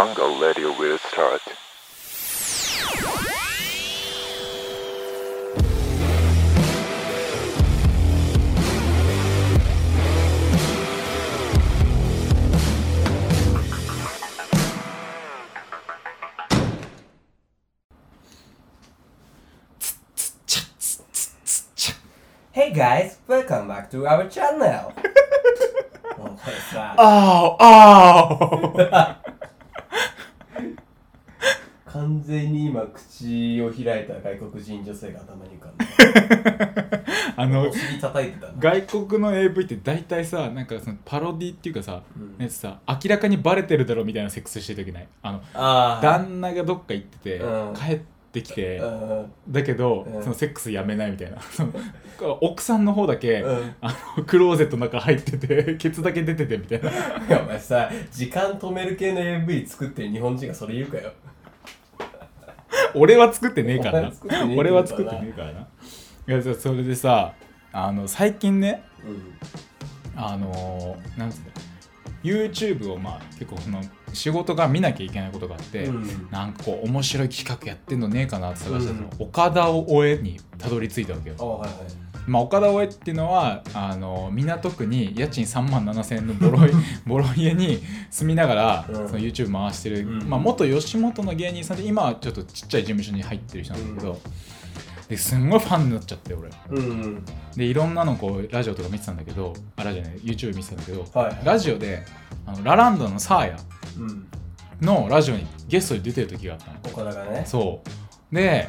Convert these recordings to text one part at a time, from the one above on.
Hunger Radio will start. Hey guys, welcome back to our channel! Oh, もう 今口を開いた外国人女性が頭に浮かんだ。あのお尻叩いてたな。外国の AV って大体さなんかそのパロディっていうかさ、うん。やつさ明らかにバレてるだろみたいなセックスしてる時ない？あの旦那がどっか行ってて、うん。帰ってきて、うん。だけど、うん。そのセックスやめないみたいな。奥さんの方だけ、うん。あのクローゼットの中入っててケツだけ出ててみたいな。お前さ、時間止める系の AV 作ってる日本人がそれ言うかよ。俺は作ってねえからな。俺は作ってねえからな。いやそそれでさあの最近ねうん。あのーなんつうの YouTube をまあ結構その仕事が見なきゃいけないことがあって、うん。なんかこう面白い企画やってんのねえかなって探したら、うん。岡田を追えにたどり着いたわけよ。あ、はいはい。まあ、岡田大江っていうのはあの港区に家賃3万7千円のボロい ボロ家に住みながら、うん。その YouTube 回してる、うん。まあ、元吉本の芸人さんで今はちょっとちっちゃい事務所に入ってる人なんだけど、ですんごいファンになっちゃって俺。うん。でいろんなのこうラジオとか見てたんだけどあラジオね YouTube 見てたんだけど、はい。ラジオであのラランドのサーヤうん。のラジオにゲストで出てる時があったの。岡田がね。そう。で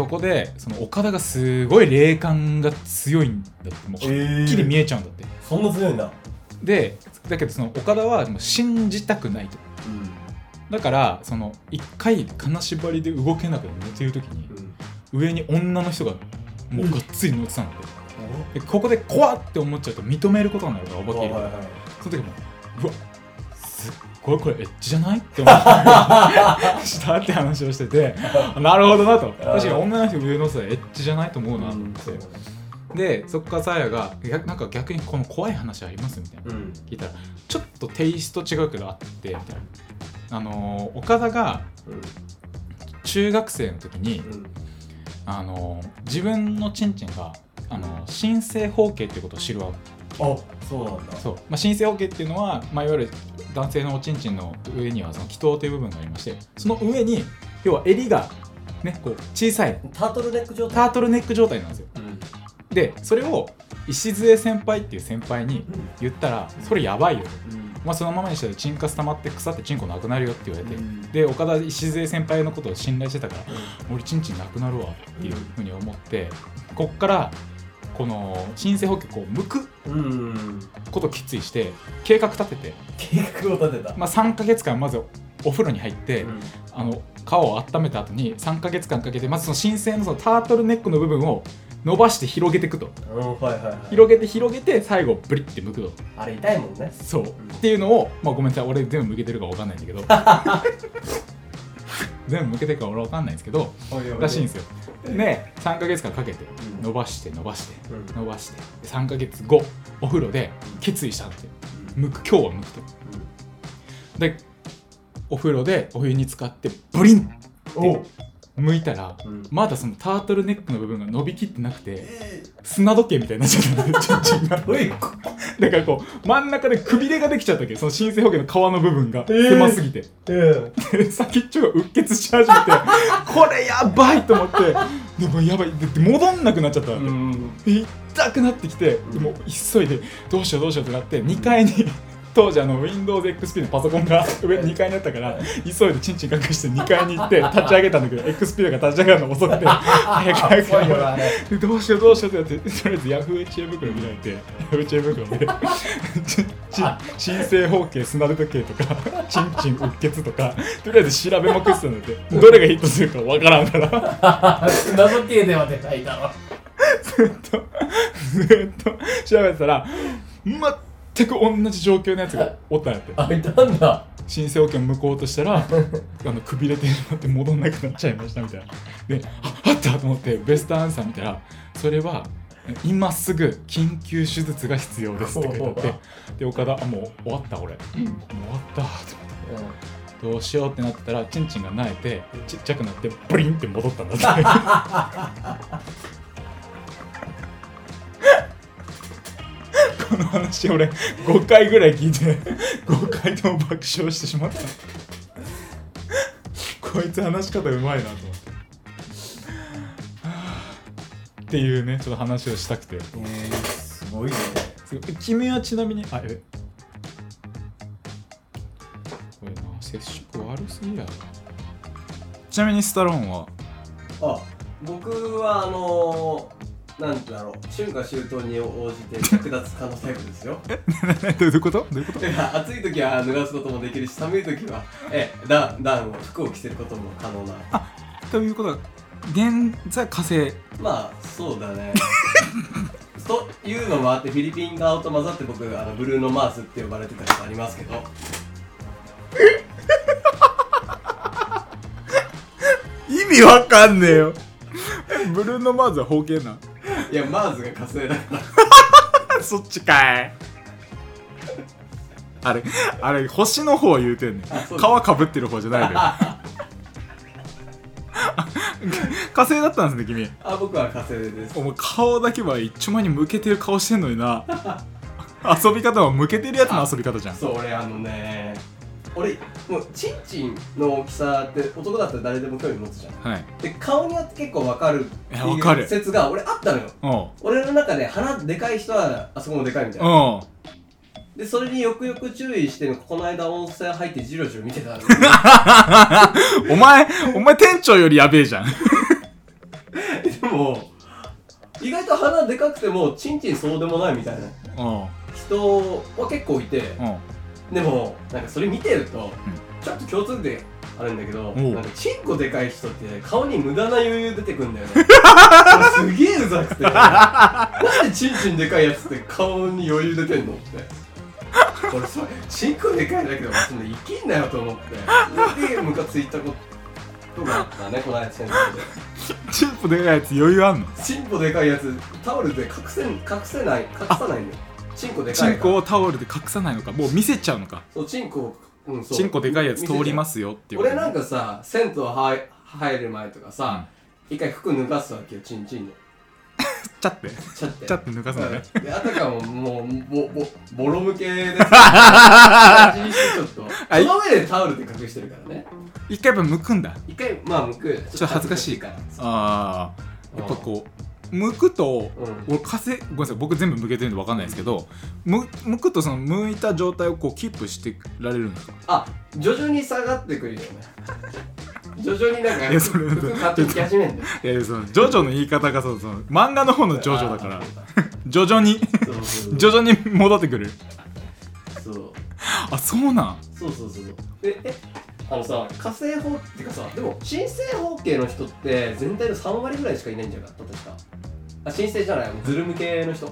そこでその岡田がすごい霊感が強いんだってもうはっきり見えちゃうんだって、そんな強いんだ。でだけどその岡田はもう信じたくないと。うん。だからその一回金縛りで動けなくて寝てる時にうん。上に女の人がもうがっつり乗ってたんだって。でここで怖って思っちゃうと認めることになるからお化けいるはいはいその時もうわこれエッチじゃない？って思って したって話をしてて なるほどなと。確かに女の人上のさエッチじゃないと思うなと思って、でそこからさやが逆なんか逆にこの怖い話ありますみたいな。うん。聞いたらちょっとテイスト違うけどあってみたいな。あのー岡田が中学生の時に、うん。あのー自分のチンチンがあのー新生包茎っていうことを知るわけあ、そうなんだ。そう、まあ、新生包茎っていうのは、まあ、いわゆる男性のおちんちんの上にはその気筒という部分がありましてその上に要は襟がねこう小さいタートルネック状態？タートルネック状態なんですようん。でそれを石先輩っていう先輩に言ったらそれやばいようん。まあ、そのままにしたらチンカス溜まって腐ってチンコなくなるよって言われて、うんで岡田石先輩のことを信頼してたから俺チンチンなくなるわっていうふうに思ってこっからこの新生保険こう剥くうん。ことを決意して計画立てて、計画を立てた。まあ、3ヶ月間まずお風呂に入って、うんあの皮を温めた後に3ヶ月間かけてまずその新生のそのタートルネックの部分を伸ばして広げていくとうん、はいはいはい。広げて広げて最後ブリッて剥くとあれ痛いもんね。そう、っていうのを、まあ、ごめんなさい俺全部向けてるか分かんないんだけど 全部向けてるか俺分かんないんですけどらしいんですよ。で3ヶ月間かけてうん。伸ばして伸ばしてうん。伸ばしてで3ヶ月後お風呂で決意したんですよ剥く今日は剥くとでお風呂でお湯に浸かってブリンってお剥いたら、うん。まだそのタートルネックの部分が伸びきってなくて砂時計みたいになっちゃった。んですよだからこう真ん中でくびれができちゃったわけその新生保険の皮の部分が狭すぎて、とうん。で先っちょがうっ血し始めてこれやばいと思って。でもやばい。戻んなくなっちゃったわけ、ん。で痛くなってきて。でもう急いでどうしようどうしようってなって2階に当時あの WindowsXP のパソコンが 上2階にあったから急いでチンチン隠して2階に行って 立ち上げたんだけど XP が立ち上がるの遅くて早く早くどうしようどうしようってなってとりあえず Yahoo 知恵袋見られて Yahoo 知恵袋で ちち新生包茎砂時計とかチンチンうっ血とかとりあえず調べまくってたんだって。どれがヒットするかわからんから謎系では出ないだろ。ずっとずっと調べてたら全く同じ状況のやつがおったんやって。あ、いたんだ。申請保険向こうとしたら あのくびれてしまって戻んなくなっちゃいましたみたいな。でああったと思ってベストアンサー見たらそれは今すぐ緊急手術が必要ですって書いてあってで岡田あもう終わった俺、もう終わったと思って。どうしようってなってたらチンチンが苗えてちっちゃくなってブリンって戻ったんだって この話俺5回ぐらい聞いて5回とも爆笑してしまった。こいつ話し方うまいなと思って。はあっていうねちょっと話をしたくて。えー、すごいね。君はちなみにあえ？これな接触悪すぎやろ。ちなみにスタローンは？あ僕はあのー、なんだろう。春夏秋冬に応じて役立つ可能タイプですよ。どういうこと？どういうこと？暑い時は脱がすこともできるし寒い時はえダウンダウンを服を着せることも可能な。ということは現在火星。まあそうだね。というのもあってフィリピン側と混ざって僕あのブルーノ・マーズって呼ばれてたことありますけど。意味わかんねえよ。ブルーノ・マーズは方形ないやマーズが火星だから そっちかい。あれあれ星の方言うてんねん。あそうだ皮かぶってる方じゃないのよ。火星だったんですね君。あ僕は火星です。お前顔だけは一丁前に向けてる顔してんのにな。遊び方は向けてるやつの遊び方じゃん。そう俺あのね俺もうチンチンの大きさって男だったら誰でも興味持つじゃん。はい。で顔によって結構わかるっていやわかる。いう説が俺あったのよ。おう。俺の中で鼻でかい人はあそこもでかいみたいな。おう。でそれによくよく注意してこの間温泉入ってジロジロ見てたの。お前お前店長よりやべえじゃん。でも意外と鼻でかくてもチンチンそうでもないみたいな人は結構いて。おうでもなんかそれ見てると、ちょっと共通点あるんだけどなんかチンコでかい人って顔に無駄な余裕出てくんだよね。そ れすげえうざくて。なんでチンチンでかいやつって顔に余裕出てんのって。俺それチンコでかいだけどそんな生きんなよと思って。でムカついたことがあったねこの間先生で。チンポでかいやつ余裕あんの？チンコでかいやつタオルで隠せ隠せない隠さないんだよチンコでかいチンコをタオルで隠さないのか。もう見せちゃうのか。そうチンコうんそう。チンコでかいやつ通りますよっていう俺なんかさ銭湯入入る前とかさ、一回服脱がすわけよチンチンの。ちゃって。ちゃって。ちゃって抜かすのね。うん。であたかももうボボボロ向けで 感じにしてちょっと。はい。その上でタオルで隠してるからね。一回やっぱ剥くんだ。一回まあ向く。ちょっと恥ずかしいから。ああやっぱこう剥くとうん。俺風ごめんなさい僕全部剥けてるんで分かんないですけどむ剥くとその剥いた状態をこうキープしてられるんですか？あ徐々に下がってくるよね。徐々になんかいやそれ服買ってき始めんだよ。いやそのジョジョの言い方がそうその漫画の方のジョジョだから。あ 徐々に。そうそうそう。徐々に戻ってくる。そう。あそうなん。そうそうそうでえあのさ火星法っていうかさでも新生方形の人って全体の3割ぐらいしかいないんじゃなかった確かあ新生じゃないズル向けの人。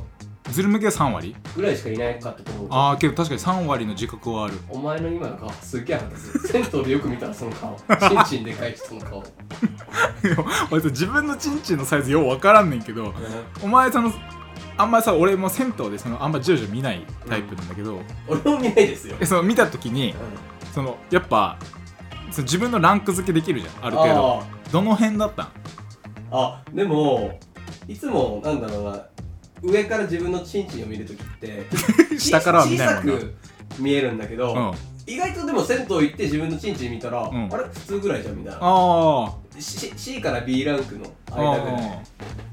ズル向けは3割？ぐらいしかいないかったと思う。ああけど確かに3割の自覚はある。お前の今の顔すっげえ腹立つ。銭湯でよく見たらその顔。チンチンでかい人の顔。俺さ自分のチンチンのサイズよう分からんねんけどお前そのあんまさ俺も銭湯でそのあんまジョジョ見ないタイプなんだけど、俺も見ないですよ。えその見た時にうそのやっぱその自分のランク付けできるじゃんあんる程度。あどの辺だったん？ーあでもいつもなんだろうな上から自分のチンチンを見るときって 下からは見ないもんな。小さく見えるんだけど、うん。意外とでも銭湯行って自分のチンチン見たら、ん。あれ？普通ぐらいじゃんみたいな。あ C, C から B ランクのあ間ぐらい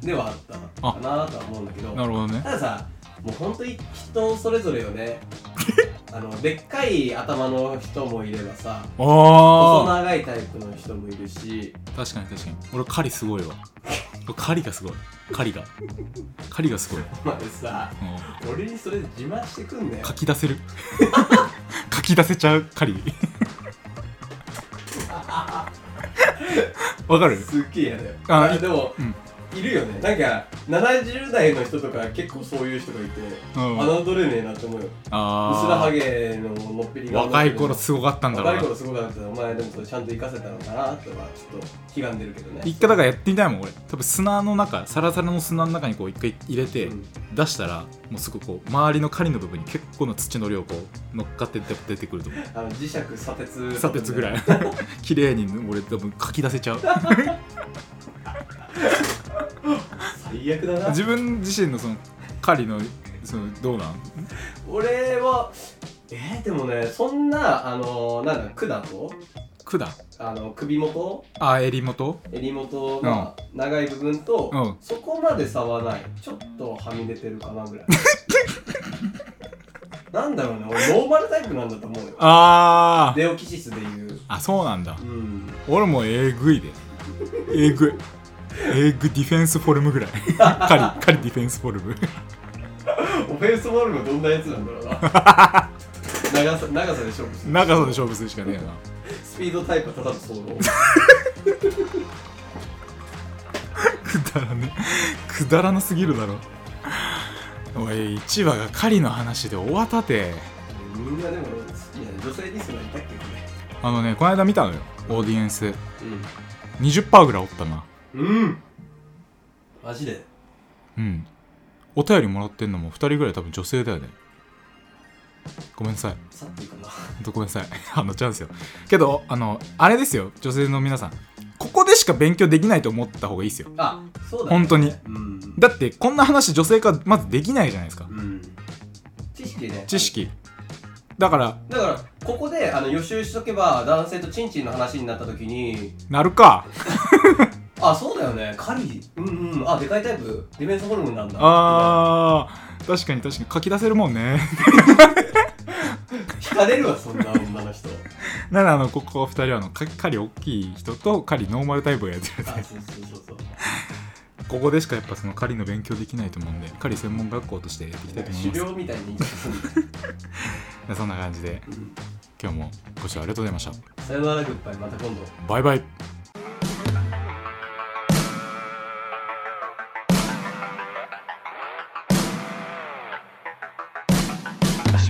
ではあったかなとは思うんだけどなるほどね。たださもう本当に人それぞれよね。あのでっかい頭の人もいればさ細あ長いタイプの人もいるし。あ確かに確かに。俺狩りすごいわ。俺 狩りがすごい。狩りが。狩りがすごい、までさうん。俺にそれ自慢してくんだよ書き出せる。書き出せちゃう狩り。わかる？すっげえ嫌だよ。ああでも、うんいるよね。なんか70代の人とか結構そういう人がいてうん。侮れねえなって思うよ。あ薄らはーげののっぺりが。若い頃すごかったんだろうな。若い頃すごかったお前でもそれちゃんと生かせたのかなとはちょっと悲願でるけどね。一回だからやってみたいもん俺。多分砂の中サラサラの砂の中にこう一回入れてうん出したらもうすぐこう周りの狩りの部分に結構な土の量こう乗っかって出てくると思う。あの磁石砂鉄。砂鉄ぐらい。綺麗に俺多分書き出せちゃう 最悪だな。自分自身のその狩りのそのどうなん？俺はえー、でもねそんなあのなんだ管と管？あの首元？あ襟元？襟元が長い部分と、うん。そこまで差はない。ちょっとはみ出てるかなぐらい。なんだろうね俺ノーマルタイプなんだと思うよ。あー。デオキシスでいう。あそうなんだ。うん。俺もえぐいで。えぐいえぐディフェンスフォルムぐらい。狩り狩りディフェンスフォルム。オフェンスボールがどんなやつなんだろうな。長さ長さで勝負する。長さで勝負するしかねえな。スピードタイプはただのソロくだらねくだらなすぎるだろ。おい1話が狩りの話で終わったて。みんなでも好きやね女性リスナーいたっけ？こあのねこの間見たのよ。オーディエンス。れ20%ぐらいおったなうん。うんマジで？うん。お便りもらってんのも2人ぐらい多分女性だよね。ごめんなさい。去っていくな。ごめんなさい。あのチャンスよ。けどあのあれですよ。女性の皆さん。ここでしか勉強できないと思った方がいいですよ。あそうだ、ね、本当に。うん。だってこんな話女性からまずできないじゃないですか。うん。知識ね。知識。だからだからここであの予習しとけば男性とチンチンの話になった時になるか あそうだよね。カリうんうん。あでかいタイプ。ディフェンスホルモンなんだ。あー。確かに確かに。書き出せるもんね。惹かれるわそんな女の人。ならあのここ2人はあのか狩り大きい人と狩りノーマルタイプをやってるあそうそうそうそう。ここでしかやっぱその狩りの勉強できないと思うんで狩り専門学校としてやっていきたないと思います。狩猟みたいに そんな感じでうん。今日もご視聴ありがとうございました。さよならグッバイ。また今度。バイバイ